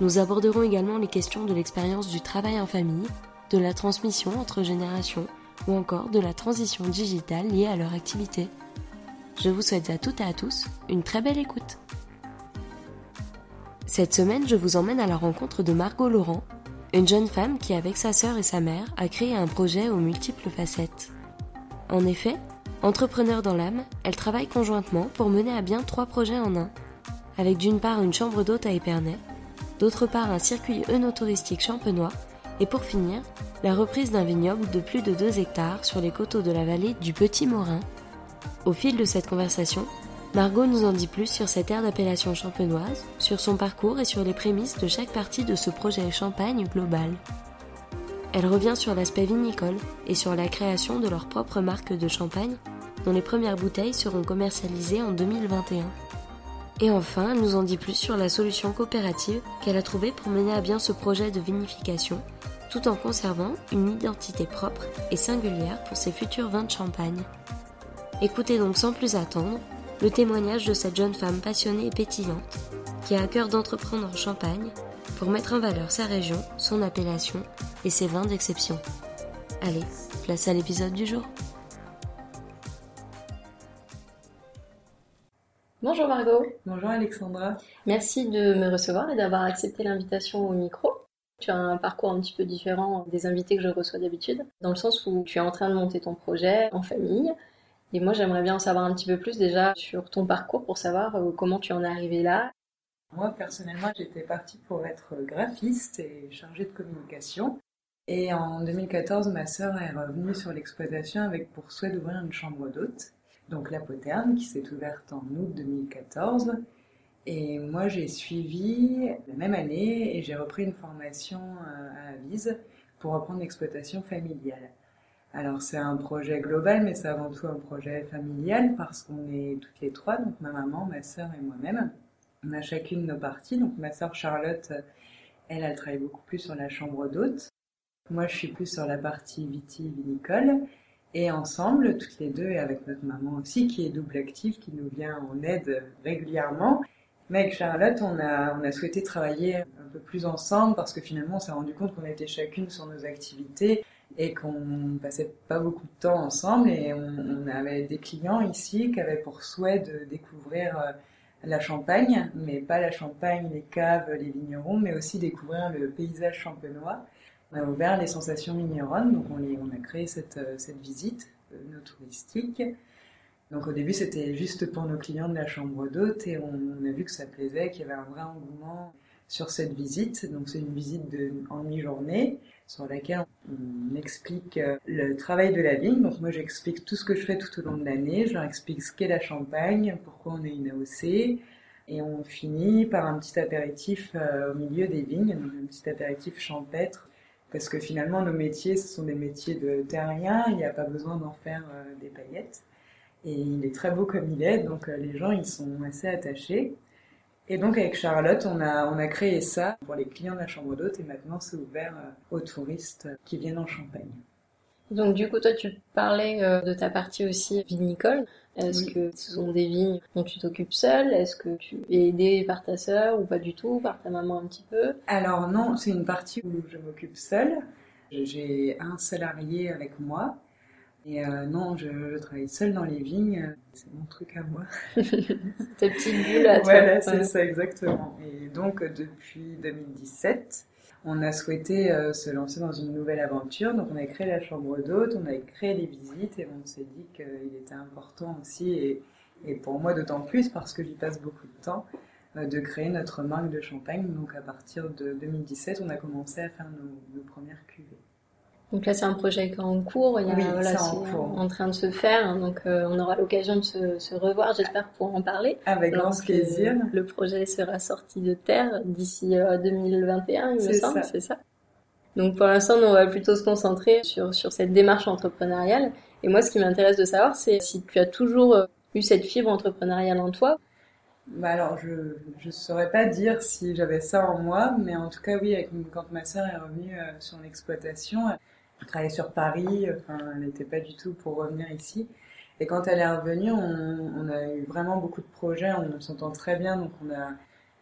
Nous aborderons également les questions de l'expérience du travail en famille, de la transmission entre générations ou encore de la transition digitale liée à leur activité. Je vous souhaite à toutes et à tous une très belle écoute. Cette semaine, je vous emmène à la rencontre de Margot Laurent, une jeune femme qui, avec sa sœur et sa mère, a créé un projet aux multiples facettes. En effet, Entrepreneur dans l'âme, elle travaille conjointement pour mener à bien trois projets en un, avec d'une part une chambre d'hôte à Épernay, d'autre part un circuit œnotouristique champenois, et pour finir, la reprise d'un vignoble de plus de 2 hectares sur les coteaux de la vallée du Petit Morin. Au fil de cette conversation, Margot nous en dit plus sur cette aire d'appellation champenoise, sur son parcours et sur les prémices de chaque partie de ce projet Champagne global. Elle revient sur l'aspect vinicole et sur la création de leur propre marque de champagne, dont les premières bouteilles seront commercialisées en 2021. Et enfin, elle nous en dit plus sur la solution coopérative qu'elle a trouvée pour mener à bien ce projet de vinification, tout en conservant une identité propre et singulière pour ses futurs vins de champagne. Écoutez donc sans plus attendre le témoignage de cette jeune femme passionnée et pétillante qui a à cœur d'entreprendre en Champagne pour mettre en valeur sa région, son appellation et ses vins d'exception. Allez, place à l'épisode du jour. Bonjour Margot. Bonjour Alexandra. Merci de me recevoir et d'avoir accepté l'invitation au micro. Tu as un parcours un petit peu différent des invités que je reçois d'habitude, dans le sens où tu es en train de monter ton projet en famille. Et moi, j'aimerais bien en savoir un petit peu plus déjà sur ton parcours pour savoir euh, comment tu en es arrivé là moi, personnellement, j'étais partie pour être graphiste et chargée de communication. Et en 2014, ma sœur est revenue sur l'exploitation avec pour souhait d'ouvrir une chambre d'hôte, donc la Poterne, qui s'est ouverte en août 2014. Et moi, j'ai suivi la même année et j'ai repris une formation euh, à Avise pour reprendre l'exploitation familiale. Alors, c'est un projet global, mais c'est avant tout un projet familial parce qu'on est toutes les trois, donc ma maman, ma sœur et moi-même. On a chacune nos parties. Donc ma sœur Charlotte, elle, elle travaille beaucoup plus sur la chambre d'hôte. Moi, je suis plus sur la partie vitivinicole. Et ensemble, toutes les deux, et avec notre maman aussi, qui est double active, qui nous vient en aide régulièrement. Mais avec Charlotte, on a, souhaité travailler un peu plus ensemble parce que finalement, on s'est rendu compte qu'on était chacune sur nos activités et qu'on passait pas beaucoup de temps ensemble. Et on, on avait des clients ici qui avaient pour souhait de découvrir euh, la Champagne, mais pas la Champagne, les caves, les vignerons, mais aussi découvrir le paysage champenois. On a ouvert les sensations vigneronnes, donc on, a créé cette, euh, visite euh, nos touristique. Donc au début c'était juste pour nos clients de la chambre d'hôte et on, a vu que ça plaisait, qu'il y avait un vrai engouement sur cette visite. Donc c'est une visite de, en mi-journée sur laquelle on explique euh, le travail de la vigne. Donc moi j'explique tout ce que je fais tout au long de l'année, je leur explique ce qu'est la Champagne, pourquoi on est une AOC, et on finit par un petit apéritif au milieu des vignes, donc un petit apéritif champêtre, parce que finalement nos métiers ce sont des métiers de terrien, il n'y a pas besoin d'en faire euh, des paillettes. Et il est très beau comme il est, donc les gens ils sont assez attachés. Et donc avec Charlotte, on a, on a créé ça pour les clients de la chambre d'hôte et maintenant c'est ouvert euh, aux touristes qui viennent en Champagne. Donc du coup, toi, tu parlais euh, de ta partie aussi vinicole. Est-ce que ce sont des vignes dont tu t'occupes seule? Est-ce que tu es aidée par ta sœur ou pas du tout, par ta maman un petit peu? Alors non, c'est une partie où je m'occupe seule. J'ai un salarié avec moi et euh, non, je, travaille seule dans les vignes, c'est mon truc à moi. Ta petite bulle à toi. Voilà, c'est ça exactement. Et donc depuis 2017, on a souhaité euh, se lancer dans une nouvelle aventure. Donc on a créé la chambre d'hôte, on a créé les visites et on s'est dit qu'il était important aussi, et, pour moi d'autant plus parce que j'y passe beaucoup de temps, euh, de créer notre marque de champagne. Donc à partir de 2017, on a commencé à faire nos premières cuvées. Donc là, c'est un projet qui est en cours. Il y a, voilà, c'est en, train de se faire. Hein. donc, euh, on aura l'occasion de se, se revoir, j'espère, pour en parler. Avec grand plaisir. Le projet sera sorti de terre d'ici 2021, euh, il me semble, c'est ça Donc pour l'instant, on va plutôt se concentrer sur, sur cette démarche entrepreneuriale. Et moi, ce qui m'intéresse de savoir, c'est si tu as toujours euh, eu cette fibre entrepreneuriale en toi. Bah alors, je ne saurais pas dire si j'avais ça en moi, mais en tout cas, oui, avec, quand ma sœur est revenue euh, sur l'exploitation, travaillait sur Paris, enfin, elle n'était pas du tout pour revenir ici. Et quand elle est revenue, on, on a eu vraiment beaucoup de projets, on s'entend très bien, donc on a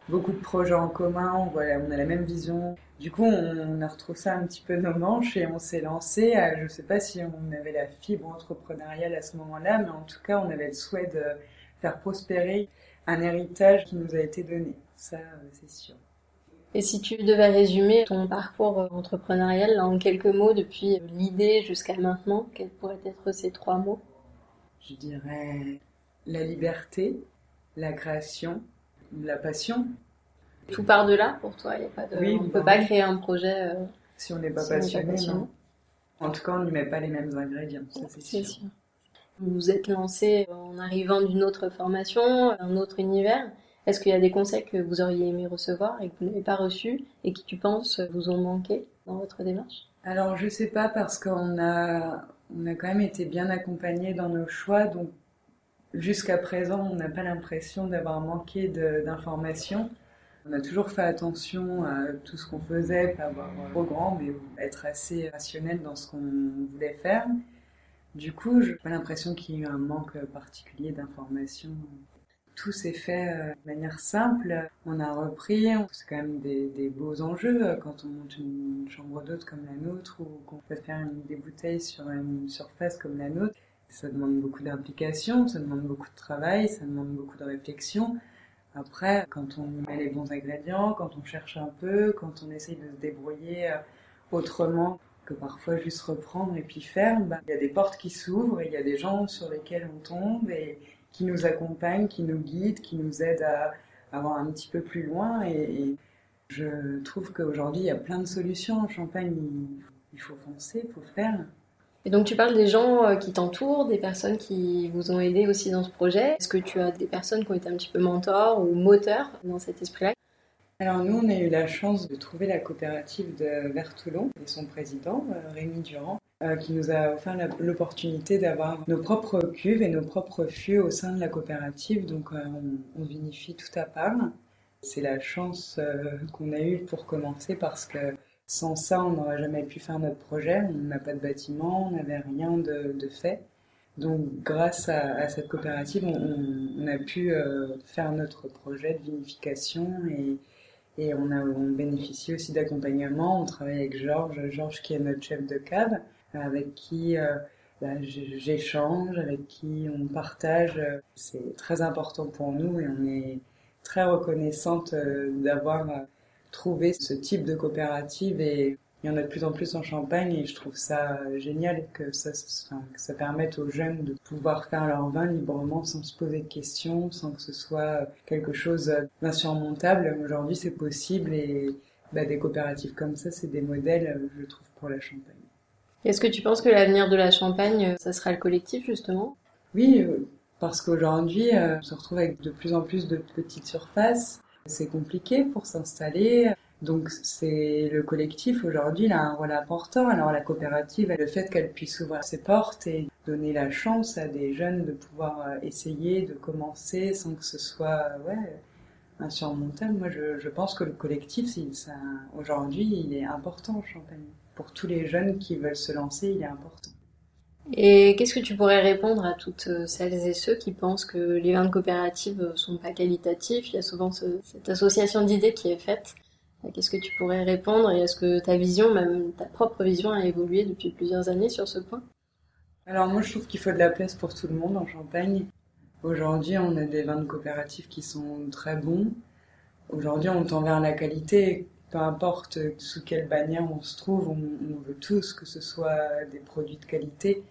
beaucoup de projets en commun, voilà, on a la même vision. Du coup, on, a retrouvé ça un petit peu nos manches et on s'est lancé. je ne sais pas si on avait la fibre entrepreneuriale à ce moment-là, mais en tout cas, on avait le souhait de faire prospérer un héritage qui nous a été donné. Ça, c'est sûr. Et si tu devais résumer ton parcours euh, entrepreneurial en quelques mots depuis l'idée jusqu'à maintenant, quels pourraient être ces trois mots? Je dirais la liberté, la création, la passion. Tout part de là pour toi, y a pas de... on ne peut pas créer un projet euh, si on n'est pas, passionné, En tout cas, on n'y met pas les mêmes ingrédients, ça c'est sûr. Vous vous êtes lancé en arrivant d'une autre formation, un autre univers. Est-ce qu'il y a des conseils que vous auriez aimé recevoir et que vous n'avez pas reçus et qui, tu penses, vous ont manqué dans votre démarche? Alors, je sais pas parce qu'on a, on a quand même été bien accompagnés dans nos choix, donc jusqu'à présent, on n'a pas l'impression d'avoir manqué d'informations. On a toujours fait attention à tout ce qu'on faisait, pas avoir trop grand, mais être assez rationnel dans ce qu'on voulait faire. Du coup, je n'ai pas l'impression qu'il y ait eu un manque particulier d'informations tout s'est fait euh, de manière simple. On a repris, c'est quand même des, beaux enjeux euh, quand on monte une chambre d'hôte comme la nôtre ou qu'on peut faire des bouteilles sur une surface comme la nôtre. Ça demande beaucoup d'implication, ça demande beaucoup de travail, ça demande beaucoup de réflexion. Après, quand on met les bons ingrédients, quand on cherche un peu, quand on essaye de se débrouiller euh, autrement que parfois juste reprendre et puis faire, bah, il y a des portes qui s'ouvrent, il y a des gens sur lesquels on tombe et, qui nous accompagne, qui nous guide, qui nous aide à avoir un petit peu plus loin. Et, je trouve qu'aujourd'hui, il y a plein de solutions en Champagne. Il, faut foncer, il faut faire. Et donc tu parles des gens euh, qui t'entourent, des personnes qui vous ont aidé aussi dans ce projet. Est-ce que tu as des personnes qui ont été un petit peu mentors ou moteurs dans cet esprit-là? Alors nous, on a eu la chance de trouver la coopérative de Vertoulon et son président, euh, Rémi Durand, euh, qui nous a offert l'opportunité d'avoir nos propres cuves et nos propres fûts au sein de la coopérative. Donc euh, on, vinifie tout à part. C'est la chance euh, qu'on a eue pour commencer parce que sans ça, on n'aurait jamais pu faire notre projet. On n'a pas de bâtiment, on n'avait rien de, fait. Donc, grâce à, cette coopérative, on, a pu faire notre projet de vinification et, on, a, on bénéficie aussi d'accompagnement. On travaille avec Georges, Georges qui est notre chef de cave avec qui euh, bah, j'échange, avec qui on partage. C'est très important pour nous et on est très reconnaissante euh, d'avoir euh, trouvé ce type de coopérative et il y en a de plus en plus en Champagne et je trouve ça génial que ça, que ça permette aux jeunes de pouvoir faire leur vin librement sans se poser de questions, sans que ce soit quelque chose d'insurmontable. Aujourd'hui, c'est possible et bah, des coopératives comme ça, c'est des modèles, je trouve, pour la Champagne. Est-ce que tu penses que l'avenir de la Champagne, ça sera le collectif justement? Oui, euh, parce qu'aujourd'hui, euh, on se retrouve avec de plus en plus de petites surfaces. C'est compliqué pour s'installer. Donc c'est le collectif aujourd'hui, il a un rôle important. Alors la coopérative, le fait qu'elle puisse ouvrir ses portes et donner la chance à des jeunes de pouvoir euh, essayer, de commencer sans que ce soit ouais, insurmontable. Moi, je, je pense que le collectif, aujourd'hui, il est important en Champagne pour tous les jeunes qui veulent se lancer, il est important. Et qu'est-ce que tu pourrais répondre à toutes euh, celles et ceux qui pensent que les vins de coopérative sont pas qualitatifs? Il y a souvent cette association d'idées qui est faite. Euh, qu'est-ce que tu pourrais répondre? Et est-ce que ta vision, même ta propre vision, a évolué depuis plusieurs années sur ce point? Alors moi, je trouve qu'il faut de la place pour tout le monde en Champagne. Aujourd'hui, on a des vins de coopérative qui sont très bons. Aujourd'hui, on tend vers la qualité peu importe sous quelle bannière on se trouve, on, veut tous que ce soit des produits de qualité.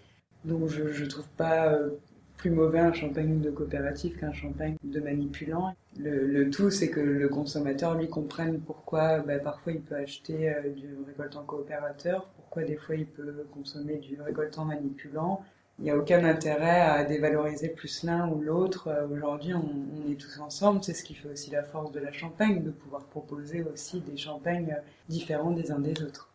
Donc je ne trouve pas euh, plus mauvais un champagne de coopérative qu'un champagne de manipulant. Le, tout, c'est que le consommateur, lui, comprenne pourquoi bah, parfois il peut acheter euh, du récoltant coopérateur, pourquoi des fois il peut consommer du récoltant manipulant, il n'y a aucun intérêt à dévaloriser plus l'un ou l'autre. Euh, aujourd'hui, on, est tous ensemble. C'est ce qui fait aussi la force de la Champagne, de pouvoir proposer aussi des champagnes différents des uns des autres.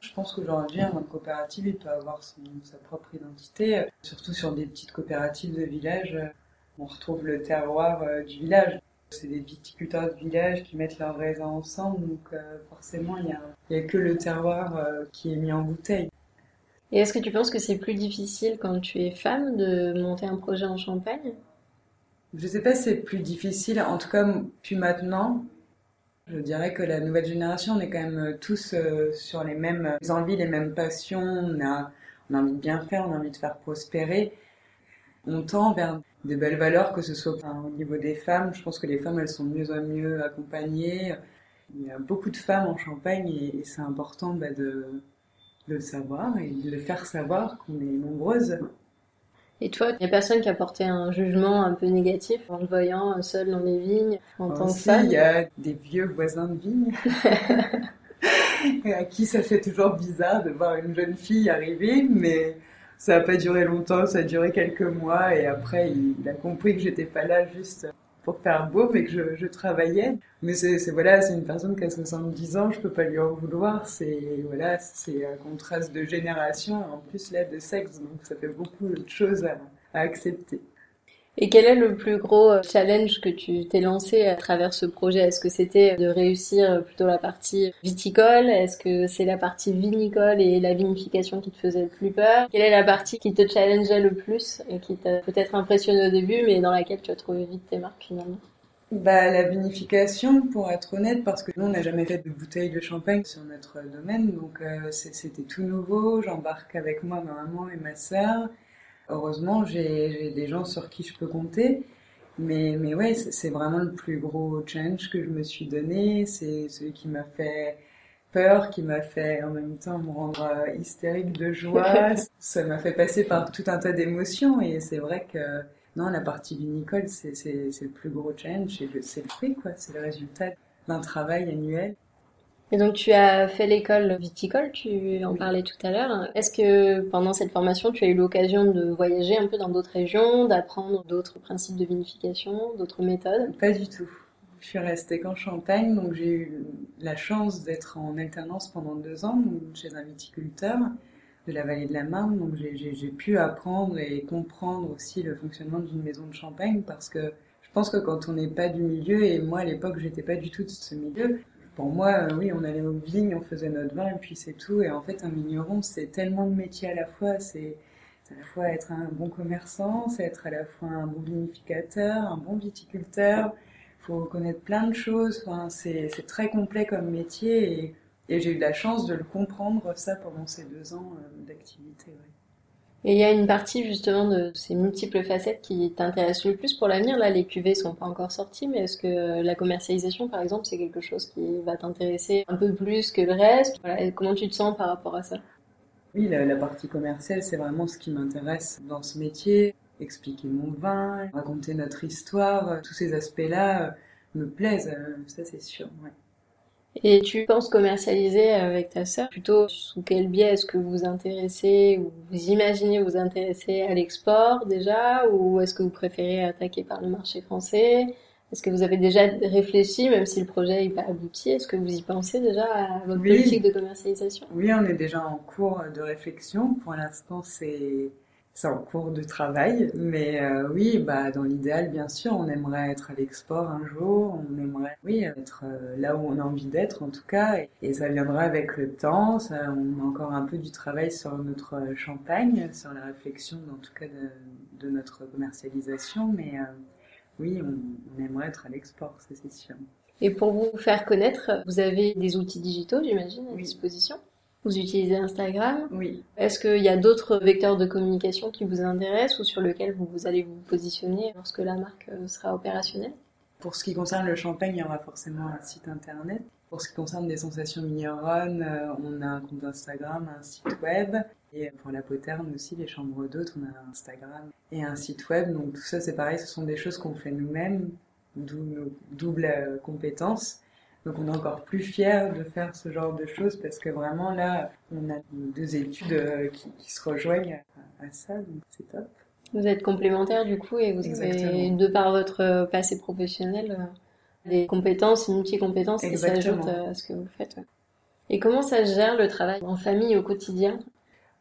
Je pense qu'aujourd'hui, un coopérative, il peut avoir sa propre identité, surtout sur des petites coopératives de village. On retrouve le terroir euh, du village. C'est des viticulteurs de village qui mettent leurs raisins ensemble, donc euh, forcément, il n'y a, que le terroir euh, qui est mis en bouteille. Et est-ce que tu penses que c'est plus difficile quand tu es femme de monter un projet en Champagne? Je sais pas si c'est plus difficile, en tout cas, puis maintenant, je dirais que la nouvelle génération, on est quand même tous sur les mêmes envies, les mêmes passions. On a, on a envie de bien faire, on a envie de faire prospérer. On tend vers des belles valeurs, que ce soit au niveau des femmes. Je pense que les femmes, elles sont mieux en mieux accompagnées. Il y a beaucoup de femmes en Champagne et, c'est important bah, de, de, le savoir et de le faire savoir qu'on est nombreuses. Et toi, il n'y a personne qui a porté un jugement un peu négatif en le voyant seul dans les vignes en tant que femme Il y a des vieux voisins de vignes à qui ça fait toujours bizarre de voir une jeune fille arriver, mais ça n'a pas duré longtemps, ça a duré quelques mois et après il, a compris que j'étais pas là juste pour faire beau, mais que je, je travaillais. Mais c'est voilà, c'est une personne qui a 70 ans, je peux pas lui en vouloir. C'est voilà, c'est un contraste de génération, en plus là de sexe, donc ça fait beaucoup de choses à, à accepter. Et quel est le plus gros euh, challenge que tu t'es lancé à travers ce projet? Est-ce que c'était de réussir plutôt la partie viticole? Est-ce que c'est la partie vinicole et la vinification qui te faisait le plus peur? Quelle est la partie qui te challengeait le plus et qui t'a peut-être impressionné au début mais dans laquelle tu as trouvé vite tes marques finalement? Bah, la vinification, pour être honnête, parce que nous, on n'a jamais fait de bouteille de champagne sur notre domaine, donc euh, c'était tout nouveau. J'embarque avec moi ma maman et ma sœur heureusement, j'ai des gens sur qui je peux compter. Mais, mais ouais, c'est vraiment le plus gros challenge que je me suis donné. C'est celui qui m'a fait peur, qui m'a fait en même temps me rendre euh, hystérique de joie. Ça m'a fait passer par tout un tas d'émotions. Et c'est vrai que non, la partie vinicole, c'est le plus gros challenge. C'est le fruit, quoi. C'est le résultat d'un travail annuel. Et donc tu as fait l'école viticole, tu en parlais tout à l'heure. Est-ce que pendant cette formation, tu as eu l'occasion de voyager un peu dans d'autres régions, d'apprendre d'autres principes de vinification, d'autres méthodes? Pas du tout. Je suis restée qu'en Champagne, donc j'ai eu la chance d'être en alternance pendant deux ans chez un viticulteur de la vallée de la Marne. Donc j'ai pu apprendre et comprendre aussi le fonctionnement d'une maison de Champagne parce que je pense que quand on n'est pas du milieu, et moi à l'époque j'étais pas du tout de ce milieu, pour moi, euh, oui, on allait aux vignes, on faisait notre vin et puis c'est tout. Et en fait, un vigneron, c'est tellement de métiers à la fois. C'est à la fois être un bon commerçant, c'est être à la fois un bon vinificateur, un bon viticulteur. Il faut connaître plein de choses. C'est très complet comme métier et, j'ai eu la chance de le comprendre ça pendant ces deux ans euh, d'activité. Et il y a une partie justement de ces multiples facettes qui t'intéresse le plus pour l'avenir. Là, les cuvées sont pas encore sorties, mais est-ce que la commercialisation, par exemple, c'est quelque chose qui va t'intéresser un peu plus que le reste? Comment tu te sens par rapport à ça? Oui, la, partie commerciale, c'est vraiment ce qui m'intéresse dans ce métier. Expliquer mon vin, raconter notre histoire, tous ces aspects-là me plaisent, ça c'est sûr. Et tu penses commercialiser avec ta sœur Plutôt sous quel biais? Est-ce que vous vous intéressez ou vous imaginez vous intéresser à l'export déjà? Ou est-ce que vous préférez attaquer par le marché français? Est-ce que vous avez déjà réfléchi, même si le projet n'est pas abouti, est-ce que vous y pensez déjà à votre politique de commercialisation? Oui, on est déjà en cours de réflexion. Pour l'instant, c'est c'est en cours de travail, mais euh, oui, bah dans l'idéal, bien sûr, on aimerait être à l'export un jour, on aimerait, oui, être euh, là où on a envie d'être en tout cas, et, ça viendra avec le temps. Ça, on a encore un peu du travail sur notre champagne, sur la réflexion, en tout cas de, de notre commercialisation, mais euh, oui, on, on, aimerait être à l'export, ça c'est sûr. Et pour vous faire connaître, vous avez des outils digitaux, j'imagine, à disposition? Vous utilisez Instagram Oui. Est-ce qu'il y a d'autres vecteurs de communication qui vous intéressent ou sur lesquels vous, vous allez vous positionner lorsque la marque euh, sera opérationnelle? Pour ce qui concerne le champagne, il y aura forcément un site internet. Pour ce qui concerne les sensations vigneronnes, euh, on a un compte Instagram, un site web. Et pour la poterne aussi, les chambres d'hôtes, on a un Instagram et un site web. Donc tout ça, c'est pareil, ce sont des choses qu'on fait nous-mêmes, d'où nos doubles euh, compétences. Donc on est encore plus fiers de faire ce genre de choses parce que vraiment là, on a deux études euh, qui, qui se rejoignent à, ça, donc c'est top. Vous êtes complémentaires du coup et vous avez, de par votre passé professionnel, euh, des compétences, multi-compétences qui s'ajoutent à ce que vous faites. Et comment ça gère le travail en famille au quotidien?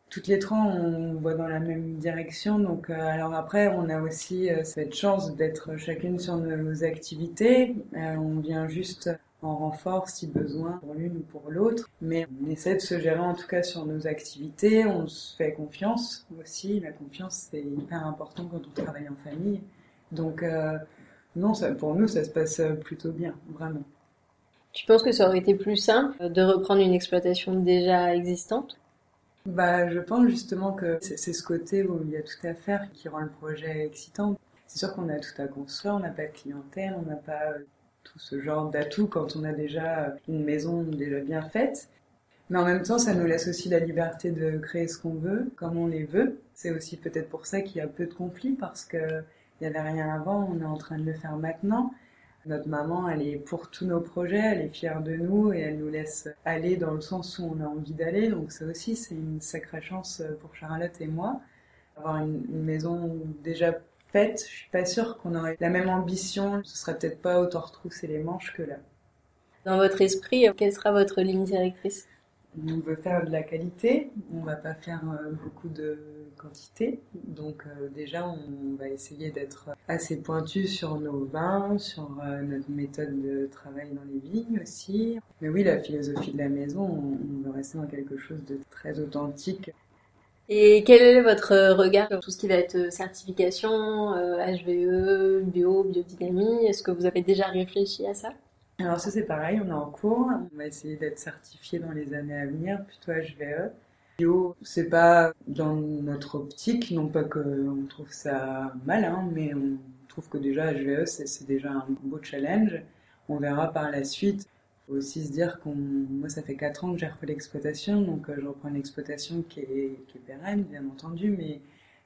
Toutes les trois, on voit dans la même direction. Donc, euh, alors après, on a aussi euh, cette chance d'être chacune sur nos activités. Euh, on vient juste en renfort si besoin pour l'une ou pour l'autre. Mais on essaie de se gérer en tout cas sur nos activités. On se fait confiance aussi. La confiance, c'est hyper important quand on travaille en famille. Donc, non, ça, pour nous, ça se passe plutôt bien, vraiment. Tu penses que ça aurait été plus simple de reprendre une exploitation déjà existante? Bah, je pense justement que c'est ce côté où il y a tout à faire qui rend le projet excitant. C'est sûr qu'on a tout à construire, on n'a pas de clientèle, on n'a pas euh, tout ce genre d'atouts quand on a déjà une maison déjà bien faite. Mais en même temps, ça nous laisse aussi la liberté de créer ce qu'on veut, comme on les veut. C'est aussi peut-être pour ça qu'il y a peu de conflits, parce qu'il n'y avait rien avant, on est en train de le faire maintenant. Notre maman, elle est pour tous nos projets, elle est fière de nous et elle nous laisse aller dans le sens où on a envie d'aller. Donc ça aussi, c'est une sacrée chance pour Charlotte et moi. Avoir une, maison déjà faite, je suis pas sûre qu'on aurait la même ambition. Ce serait peut-être pas autant retrousser les manches que là. Dans votre esprit, quelle sera votre ligne directrice? On veut faire de la qualité, on va pas faire euh, beaucoup de quantité. Donc euh, déjà, on va essayer d'être assez pointu sur nos vins, sur euh, notre méthode de travail dans les vignes aussi. Mais oui, la philosophie de la maison, on, veut rester dans quelque chose de très authentique. Et quel est votre regard sur tout ce qui va être certification, HVE, bio, biodynamie? Est-ce que vous avez déjà réfléchi à ça? Alors ça c'est pareil, on est en cours, on va essayer d'être certifié dans les années à venir, plutôt HVE. Bio, c'est pas dans notre optique, non pas qu'on trouve ça mal, hein, mais on trouve que déjà HVE c'est déjà un beau challenge. On verra par la suite. Faut aussi se dire qu'on, moi ça fait 4 ans que j'ai repris l'exploitation, donc euh, je reprends une exploitation qui est, qui est pérenne bien entendu, mais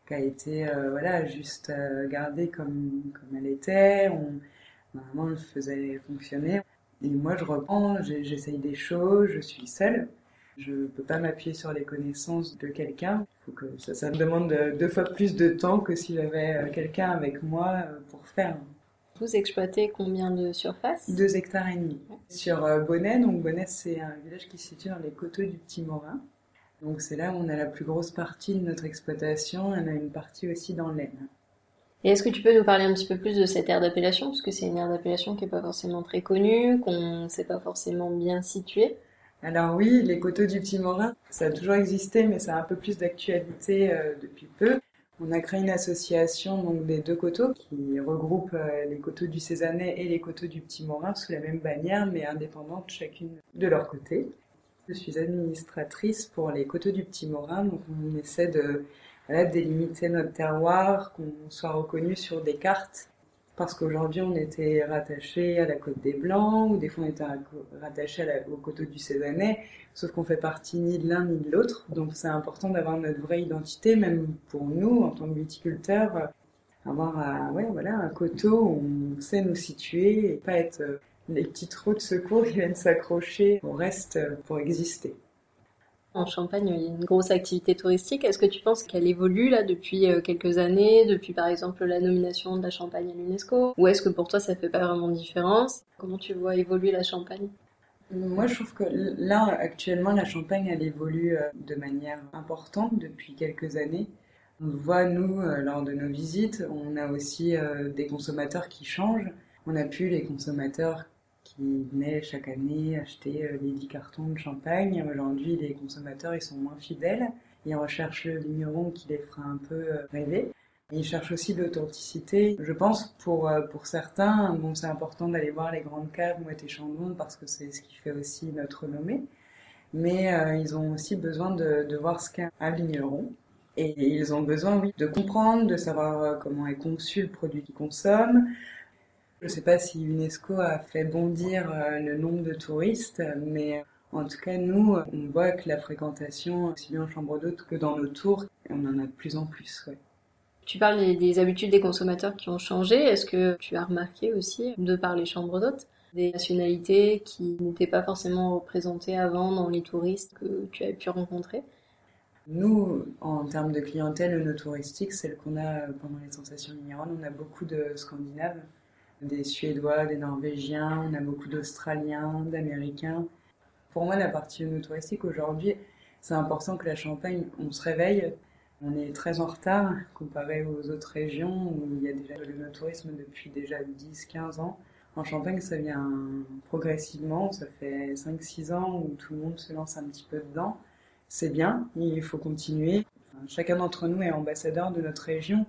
qui a été euh, voilà juste euh, gardée comme comme elle était. On, Normalement, je faisais fonctionner. Et moi, je reprends, j'essaye des choses, je suis seule. Je ne peux pas m'appuyer sur les connaissances de quelqu'un. que ça, ça, me demande deux fois plus de temps que si j'avais quelqu'un avec moi pour faire. Vous exploitez combien de surface Deux hectares et demi. Sur euh, Bonnet, donc Bonnet c'est un village qui se situe dans les coteaux du Petit Morin. Donc c'est là où on a la plus grosse partie de notre exploitation. On a une partie aussi dans l'Aisne. Et est-ce que tu peux nous parler un petit peu plus de cette aire d'appellation? Parce que c'est une aire d'appellation qui n'est pas forcément très connue, qu'on ne sait pas forcément bien situer. Alors oui, les coteaux du Petit Morin, ça a toujours existé, mais ça a un peu plus d'actualité euh, depuis peu. On a créé une association donc des deux coteaux qui regroupe euh, les coteaux du Cézanais et les coteaux du Petit Morin sous la même bannière, mais indépendantes chacune de leur côté. Je suis administratrice pour les coteaux du Petit Morin, donc on essaie de voilà, délimiter notre terroir, qu'on soit reconnu sur des cartes. Parce qu'aujourd'hui, on était rattaché à la côte des Blancs, ou des fois on était rattaché au coteau du Cézanais, sauf qu'on fait partie ni de l'un ni de l'autre. Donc c'est important d'avoir notre vraie identité, même pour nous, en tant que viticulteurs, avoir un, ouais, voilà, coteau où on sait nous situer et pas être euh, les petites trous de secours qui viennent s'accrocher au reste pour exister. En Champagne, il y a une grosse activité touristique. Est-ce que tu penses qu'elle évolue là depuis euh, quelques années, depuis par exemple la nomination de la Champagne à l'UNESCO? Ou est-ce que pour toi ça fait pas vraiment de différence? Comment tu vois évoluer la Champagne? Moi, je trouve que là, actuellement, la Champagne, elle évolue euh, de manière importante depuis quelques années. On voit, nous, euh, lors de nos visites, on a aussi des consommateurs qui changent. On a pu les consommateurs qui venaient chaque année acheter euh, les 10 cartons de champagne. Aujourd'hui, les consommateurs, ils sont moins fidèles. Ils recherchent le vigneron qui les fera un peu euh, rêver. Ils cherchent aussi l'authenticité. Je pense pour euh, pour certains, bon, c'est important d'aller voir les grandes caves Mouette et Chandon parce que c'est ce qui fait aussi notre renommée. Mais ils ont aussi besoin de, de voir ce qu'est un vigneron. Et ils ont besoin, oui, de comprendre, de savoir comment est conçu le produit qu'ils consomment, je ne sais pas si l'UNESCO a fait bondir euh, le nombre de touristes, mais euh, en tout cas, nous, on voit que la fréquentation, aussi bien en chambre d'hôte que dans nos tours, on en a de plus en plus. Tu parles des, habitudes des consommateurs qui ont changé. Est-ce que tu as remarqué aussi, de par les chambres d'hôtes, des nationalités qui n'étaient pas forcément représentées avant dans les touristes que tu as pu rencontrer? Nous, en termes de clientèle no touristique, celle qu'on a pendant les sensations minérales, on a beaucoup de Scandinaves des Suédois, des Norvégiens, on a beaucoup d'Australiens, d'Américains. Pour moi, la partie touristique aujourd'hui, c'est important que la Champagne, on se réveille. On est très en retard comparé aux autres régions où il y a déjà le tourisme depuis déjà 10-15 ans. En Champagne, ça vient progressivement, ça fait 5-6 ans où tout le monde se lance un petit peu dedans. C'est bien, il faut continuer. chacun d'entre nous est ambassadeur de notre région.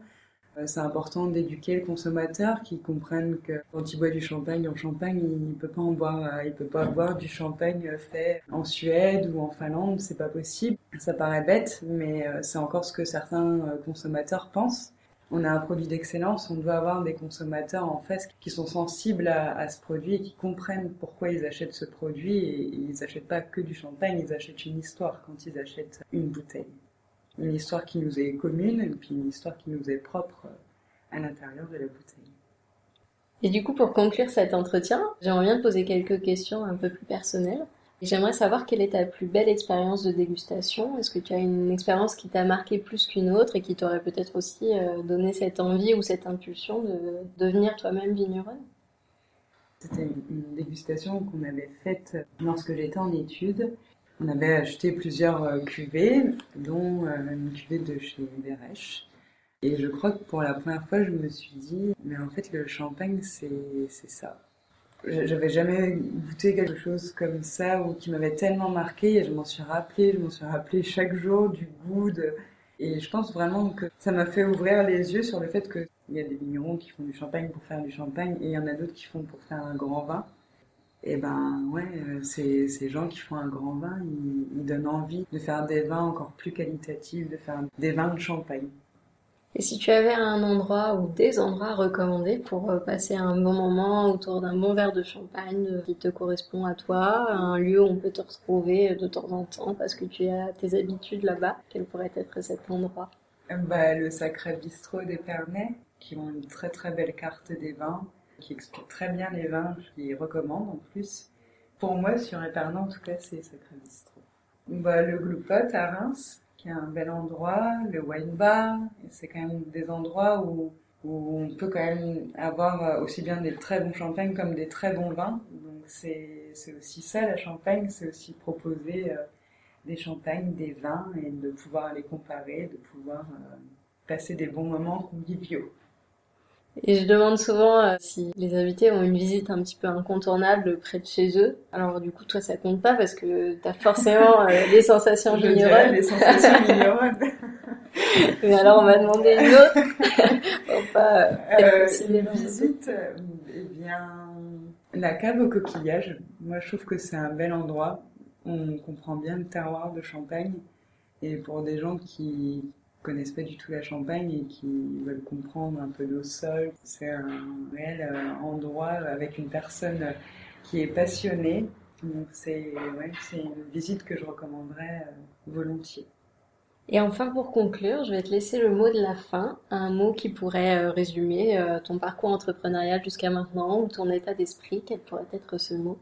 Euh, c'est important d'éduquer le consommateur qui comprenne que quand il boit du champagne en Champagne, il ne peut pas en boire, euh, il peut pas boire du champagne fait en Suède ou en Finlande, c'est pas possible. Ça paraît bête, mais euh, c'est encore ce que certains consommateurs pensent. On a un produit d'excellence, on doit avoir des consommateurs en face qui sont sensibles à, ce produit et qui comprennent pourquoi ils achètent ce produit et ils n'achètent pas que du champagne, ils achètent une histoire quand ils achètent une bouteille une histoire qui nous est commune et puis une histoire qui nous est propre euh, à l'intérieur de la bouteille. Et du coup, pour conclure cet entretien, j'aimerais bien te poser quelques questions un peu plus personnelles. J'aimerais savoir quelle est ta plus belle expérience de dégustation. Est-ce que tu as une expérience qui t'a marqué plus qu'une autre et qui t'aurait peut-être aussi euh, donné cette envie ou cette impulsion de devenir toi-même vigneronne? C'était une dégustation qu'on avait faite lorsque j'étais en études on avait acheté plusieurs euh, cuvées, dont euh, une cuvée de chez Berèche. Et je crois que pour la première fois, je me suis dit, mais en fait, le champagne, c'est ça. J'avais jamais goûté quelque chose comme ça ou qui m'avait tellement marqué et je m'en suis rappelé, je m'en suis rappelé chaque jour du goût de... Et je pense vraiment que ça m'a fait ouvrir les yeux sur le fait qu'il y a des vignerons qui font du champagne pour faire du champagne et il y en a d'autres qui font pour faire un grand vin. Et ben ouais, euh, ces, ces gens qui font un grand vin, ils, donnent envie de faire des vins encore plus qualitatifs, de faire des vins de champagne. Et si tu avais un endroit ou des endroits recommandés pour euh, passer un bon moment autour d'un bon verre de champagne euh, qui te correspond à toi, un lieu où on peut te retrouver de temps en temps parce que tu as tes habitudes là-bas, quel pourrait être cet endroit? Bah, Le Sacré Bistrot d'Épernay, qui ont une très très belle carte des vins qui explique très bien les vins, qui recommande en plus. Pour moi, sur Épernay, en tout cas, c'est Sacré Bistrot. Bah, le Gloupot à Reims, qui est un bel endroit, le Wine Bar, c'est quand même des endroits où, où on peut quand même avoir euh, aussi bien des très bons champagnes comme des très bons vins. Donc c'est aussi ça la champagne, c'est aussi proposer euh, des champagnes, des vins et de pouvoir les comparer, de pouvoir euh, passer des bons moments conviviaux. Et je demande souvent euh, si les invités ont une visite un petit peu incontournable près de chez eux. Alors du coup, toi, ça compte pas parce que tu as forcément euh, des sensations vigneronnes. les sensations vigneronnes. Mais alors, on m'a demandé une autre. pas, euh, les visites, eh bien, la cave au coquillage. Moi, je trouve que c'est un bel endroit. On comprend bien le terroir de Champagne. Et pour des gens qui connaissent pas du tout la Champagne et qui veulent comprendre un peu le sol. C'est un réel euh, endroit avec une personne qui est passionnée. Donc c'est ouais, une visite que je recommanderais euh, volontiers. Et enfin, pour conclure, je vais te laisser le mot de la fin, un mot qui pourrait euh, résumer ton parcours entrepreneurial jusqu'à maintenant ou ton état d'esprit. Quel pourrait être ce mot?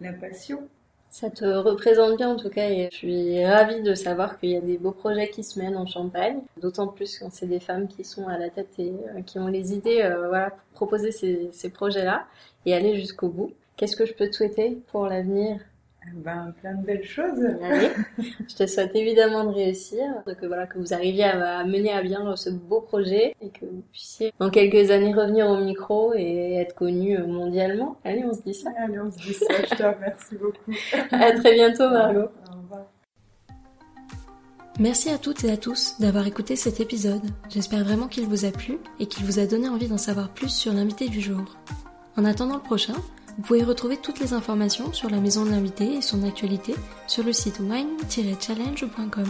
La passion. Ça te représente bien en tout cas et je suis ravie de savoir qu'il y a des beaux projets qui se mènent en Champagne, d'autant plus quand c'est des femmes qui sont à la tête et euh, qui ont les idées euh, voilà, pour proposer ces, ces projets-là et aller jusqu'au bout. Qu'est-ce que je peux te souhaiter pour l'avenir? Ben, plein de belles choses. Allez, je te souhaite évidemment de réussir, que voilà que vous arriviez à, mener à bien ce beau projet et que vous puissiez dans quelques années revenir au micro et être connu mondialement. Allez, on se dit ça. Allez, on se dit ça. je te remercie beaucoup. à très bientôt, Margot. Au revoir. Merci à toutes et à tous d'avoir écouté cet épisode. J'espère vraiment qu'il vous a plu et qu'il vous a donné envie d'en savoir plus sur l'invité du jour. En attendant le prochain, vous pouvez retrouver toutes les informations sur la maison de l'invité et son actualité sur le site wine-challenge.com.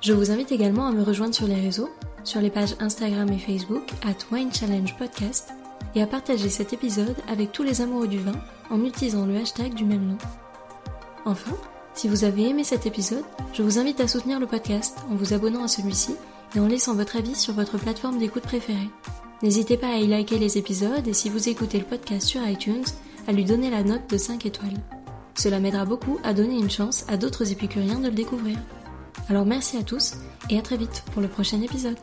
Je vous invite également à me rejoindre sur les réseaux, sur les pages Instagram et Facebook at Wine Challenge Podcast et à partager cet épisode avec tous les amoureux du vin en utilisant le hashtag du même nom. Enfin, si vous avez aimé cet épisode, je vous invite à soutenir le podcast en vous abonnant à celui-ci et en laissant votre avis sur votre plateforme d'écoute préférée. N'hésitez pas à y liker les épisodes et si vous écoutez le podcast sur iTunes, à lui donner la note de 5 étoiles. Cela m'aidera beaucoup à donner une chance à d'autres épicuriens de le découvrir. Alors merci à tous et à très vite pour le prochain épisode.